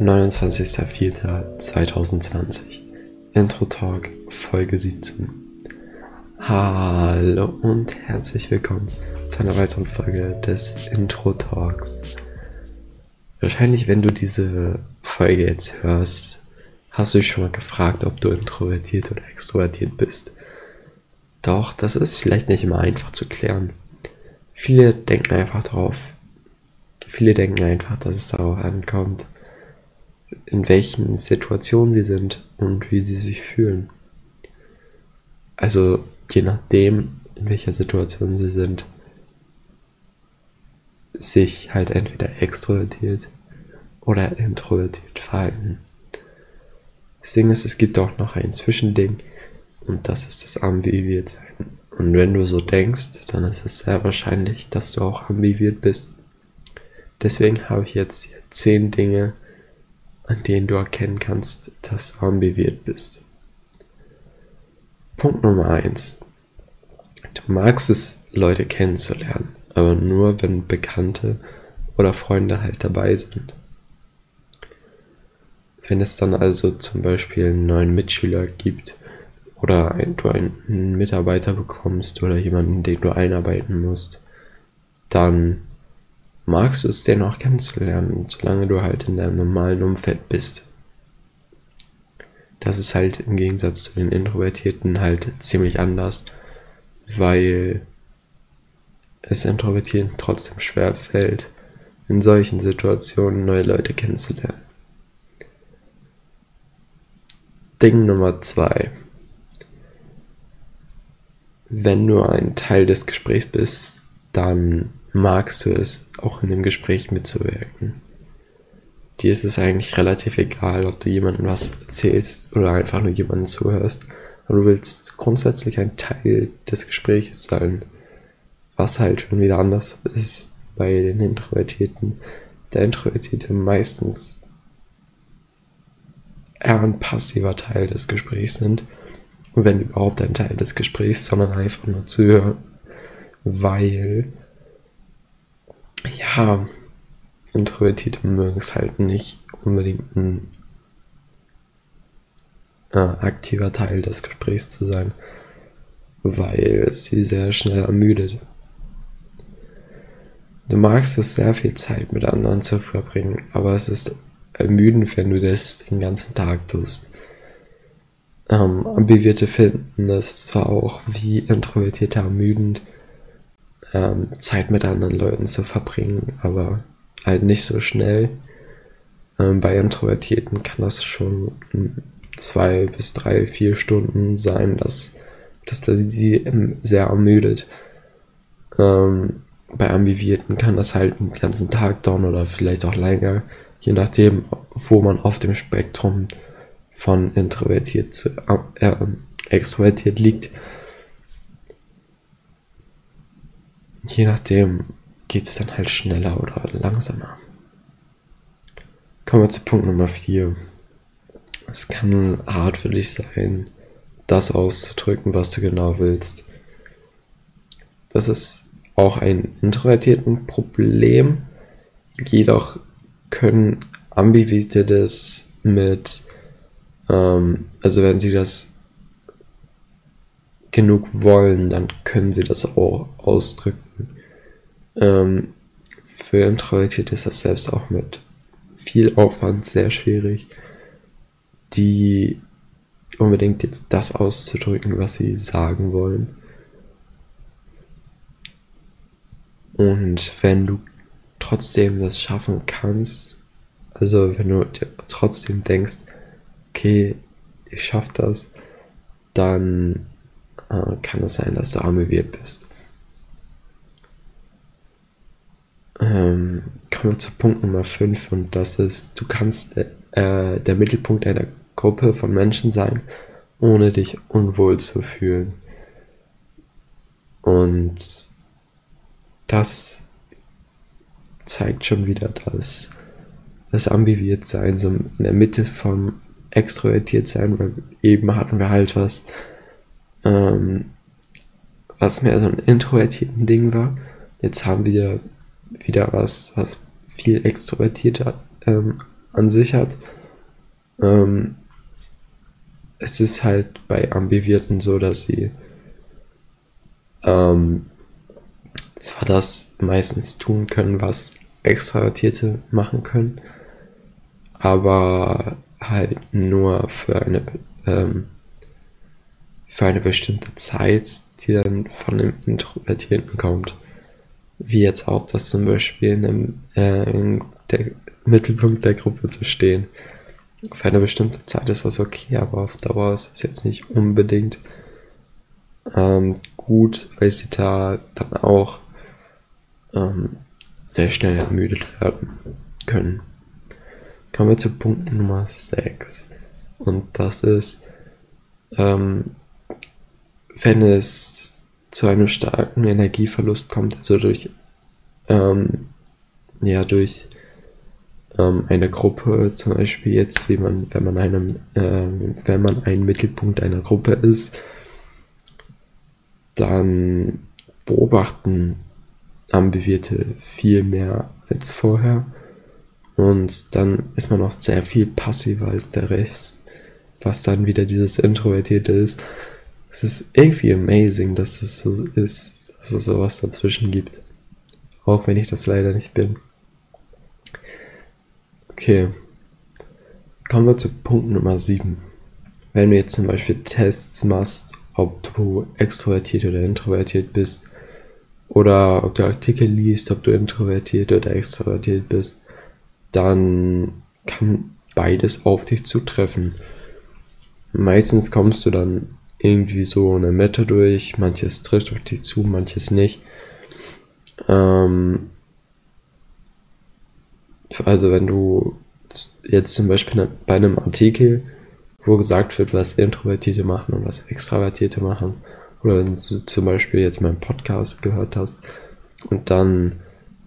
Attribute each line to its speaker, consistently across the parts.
Speaker 1: 29.04.2020 Intro Talk Folge 17 Hallo und herzlich willkommen zu einer weiteren Folge des Intro Talks. Wahrscheinlich, wenn du diese Folge jetzt hörst, hast du dich schon mal gefragt, ob du introvertiert oder extrovertiert bist. Doch, das ist vielleicht nicht immer einfach zu klären. Viele denken einfach drauf. Viele denken einfach, dass es darauf ankommt, in welchen Situationen sie sind und wie sie sich fühlen. Also je nachdem, in welcher Situation sie sind, sich halt entweder extrovertiert oder introvertiert verhalten. Das Ding ist, es gibt auch noch ein Zwischending und das ist das ambiviert sein. Und wenn du so denkst, dann ist es sehr wahrscheinlich, dass du auch ambiviert bist. Deswegen habe ich jetzt hier zehn Dinge, an denen du erkennen kannst, dass du ambiviert bist. Punkt Nummer eins: Du magst es, Leute kennenzulernen, aber nur, wenn Bekannte oder Freunde halt dabei sind. Wenn es dann also zum Beispiel einen neuen Mitschüler gibt oder ein, du einen Mitarbeiter bekommst oder jemanden, den du einarbeiten musst, dann magst du es den auch kennenzulernen, solange du halt in deinem normalen Umfeld bist. Das ist halt im Gegensatz zu den Introvertierten halt ziemlich anders, weil es Introvertierten trotzdem schwer fällt, in solchen Situationen neue Leute kennenzulernen. Ding Nummer zwei. Wenn du ein Teil des Gesprächs bist, dann magst du es, auch in dem Gespräch mitzuwirken. Dir ist es eigentlich relativ egal, ob du jemandem was erzählst oder einfach nur jemandem zuhörst. Aber du willst grundsätzlich ein Teil des Gesprächs sein, was halt schon wieder anders ist bei den Introvertierten. Der Introvertierte meistens eher ein passiver Teil des Gesprächs sind. Und wenn überhaupt ein Teil des Gesprächs, sondern einfach nur zuhören. Weil ja, Introvertierte mögen es halt nicht unbedingt ein äh, aktiver Teil des Gesprächs zu sein, weil sie sehr schnell ermüdet. Du magst es sehr viel Zeit mit anderen zu verbringen, aber es ist ermüdend, wenn du das den ganzen Tag tust. Ähm, Ambivierte finden es zwar auch wie Introvertierte ermüdend, ähm, Zeit mit anderen Leuten zu verbringen, aber halt nicht so schnell. Ähm, bei Introvertierten kann das schon zwei bis drei, vier Stunden sein, dass, dass das sie sehr ermüdet. Ähm, bei Ambivierten kann das halt den ganzen Tag dauern oder vielleicht auch länger, je nachdem, wo man auf dem Spektrum von introvertiert zu äh, extrovertiert liegt. Je nachdem geht es dann halt schneller oder langsamer. Kommen wir zu Punkt Nummer 4. Es kann hart für dich sein, das auszudrücken, was du genau willst. Das ist auch ein introvertierten Problem. Jedoch können Ambivierte das mit, ähm, also wenn sie das genug wollen, dann können sie das auch ausdrücken. Ähm, für Introvertierte ist das selbst auch mit viel Aufwand sehr schwierig, die unbedingt jetzt das auszudrücken, was sie sagen wollen. Und wenn du trotzdem das schaffen kannst, also wenn du trotzdem denkst, okay, ich schaff das, dann äh, kann es sein, dass du ambiviert bist. Ähm, kommen wir zu Punkt Nummer 5 und das ist, du kannst äh, der Mittelpunkt einer Gruppe von Menschen sein, ohne dich unwohl zu fühlen. Und das zeigt schon wieder, dass das ambiviert sein, so in der Mitte vom extrovertiert sein, weil eben hatten wir halt was ähm, was mehr so ein introvertierten Ding war. Jetzt haben wir wieder was, was viel extrovertierter ähm, an sich hat. Ähm, es ist halt bei Ambivirten so, dass sie ähm, zwar das meistens tun können, was Extravertierte machen können, aber halt nur für eine, ähm, für eine bestimmte Zeit, die dann von dem Introvertierten kommt. Wie jetzt auch das zum Beispiel in, einem, äh, in der Mittelpunkt der Gruppe zu stehen. Für eine bestimmte Zeit ist das okay, aber auf Dauer ist es jetzt nicht unbedingt ähm, gut, weil sie da dann auch ähm, sehr schnell ermüdet werden können. Kommen wir zu Punkt Nummer 6. Und das ist, ähm, wenn es zu einem starken Energieverlust kommt, also durch, ähm, ja, durch ähm, eine Gruppe, zum Beispiel jetzt, wie man, wenn man einem, äh, wenn man ein Mittelpunkt einer Gruppe ist, dann beobachten Ambivierte viel mehr als vorher. Und dann ist man auch sehr viel passiver als der Rest, was dann wieder dieses Introvertierte ist. Es ist irgendwie amazing, dass es so ist, dass es sowas dazwischen gibt. Auch wenn ich das leider nicht bin. Okay. Kommen wir zu Punkt Nummer 7. Wenn du jetzt zum Beispiel Tests machst, ob du extrovertiert oder introvertiert bist, oder ob du Artikel liest, ob du introvertiert oder extrovertiert bist, dann kann beides auf dich zutreffen. Meistens kommst du dann irgendwie so eine Mette durch, manches trifft auf dich zu, manches nicht. Ähm, also wenn du jetzt zum Beispiel bei einem Artikel, wo gesagt wird, was Introvertierte machen und was Extravertierte machen, oder wenn du zum Beispiel jetzt meinen Podcast gehört hast und dann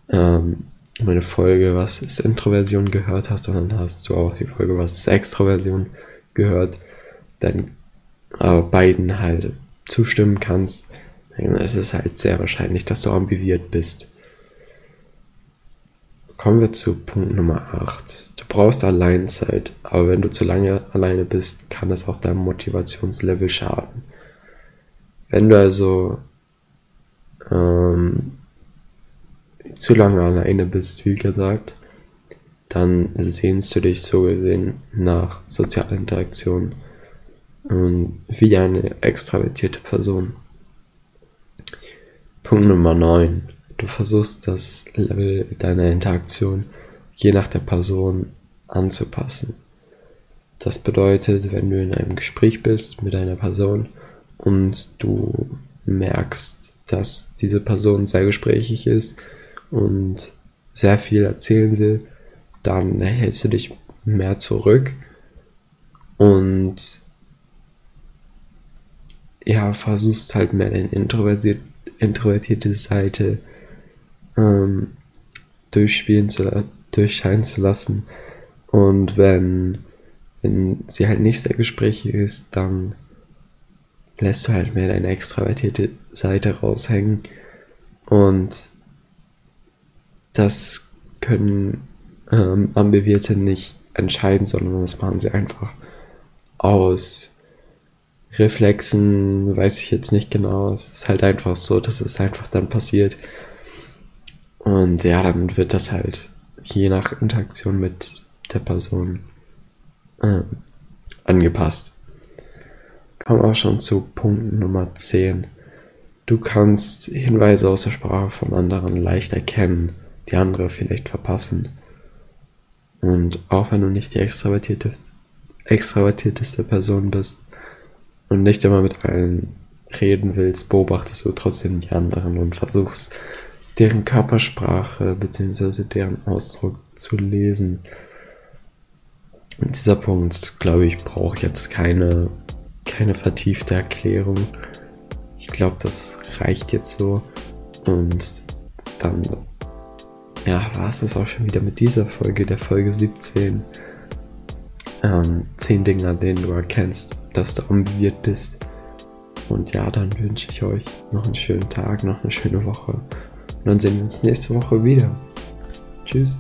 Speaker 1: ähm, meine Folge, was ist Introversion gehört hast und dann hast du auch die Folge, was ist Extroversion gehört, dann beiden halt zustimmen kannst, dann ist es halt sehr wahrscheinlich, dass du ambiviert bist. Kommen wir zu Punkt Nummer 8. Du brauchst Alleinzeit, aber wenn du zu lange alleine bist, kann es auch deinem Motivationslevel schaden. Wenn du also ähm, zu lange alleine bist, wie gesagt, dann sehnst du dich so gesehen nach sozialer Interaktion und wie eine extravertierte Person. Punkt Nummer 9 du versuchst das Level deiner Interaktion je nach der Person anzupassen. Das bedeutet, wenn du in einem Gespräch bist mit einer Person und du merkst, dass diese Person sehr gesprächig ist und sehr viel erzählen will, dann hältst du dich mehr zurück und ja, versuchst halt mehr deine introvertierte Seite ähm, durchspielen zu, durchscheinen zu lassen. Und wenn, wenn sie halt nicht sehr gesprächig ist, dann lässt du halt mehr deine extravertierte Seite raushängen. Und das können ähm, Ambivierte nicht entscheiden, sondern das machen sie einfach aus Reflexen, weiß ich jetzt nicht genau. Es ist halt einfach so, dass es einfach dann passiert. Und ja, dann wird das halt je nach Interaktion mit der Person äh, angepasst. Kommen auch schon zu Punkt Nummer 10. Du kannst Hinweise aus der Sprache von anderen leicht erkennen, die andere vielleicht verpassen. Und auch wenn du nicht die extravertierteste, extravertierteste Person bist und nicht immer mit allen reden willst, beobachtest du trotzdem die anderen und versuchst deren Körpersprache bzw. deren Ausdruck zu lesen. Und dieser Punkt, glaube ich, braucht jetzt keine, keine vertiefte Erklärung. Ich glaube, das reicht jetzt so. Und dann ja, war es das auch schon wieder mit dieser Folge, der Folge 17. Ähm, 10 Dinge, an denen du erkennst, dass du ambiviert bist. Und ja, dann wünsche ich euch noch einen schönen Tag, noch eine schöne Woche. Und dann sehen wir uns nächste Woche wieder. Tschüss.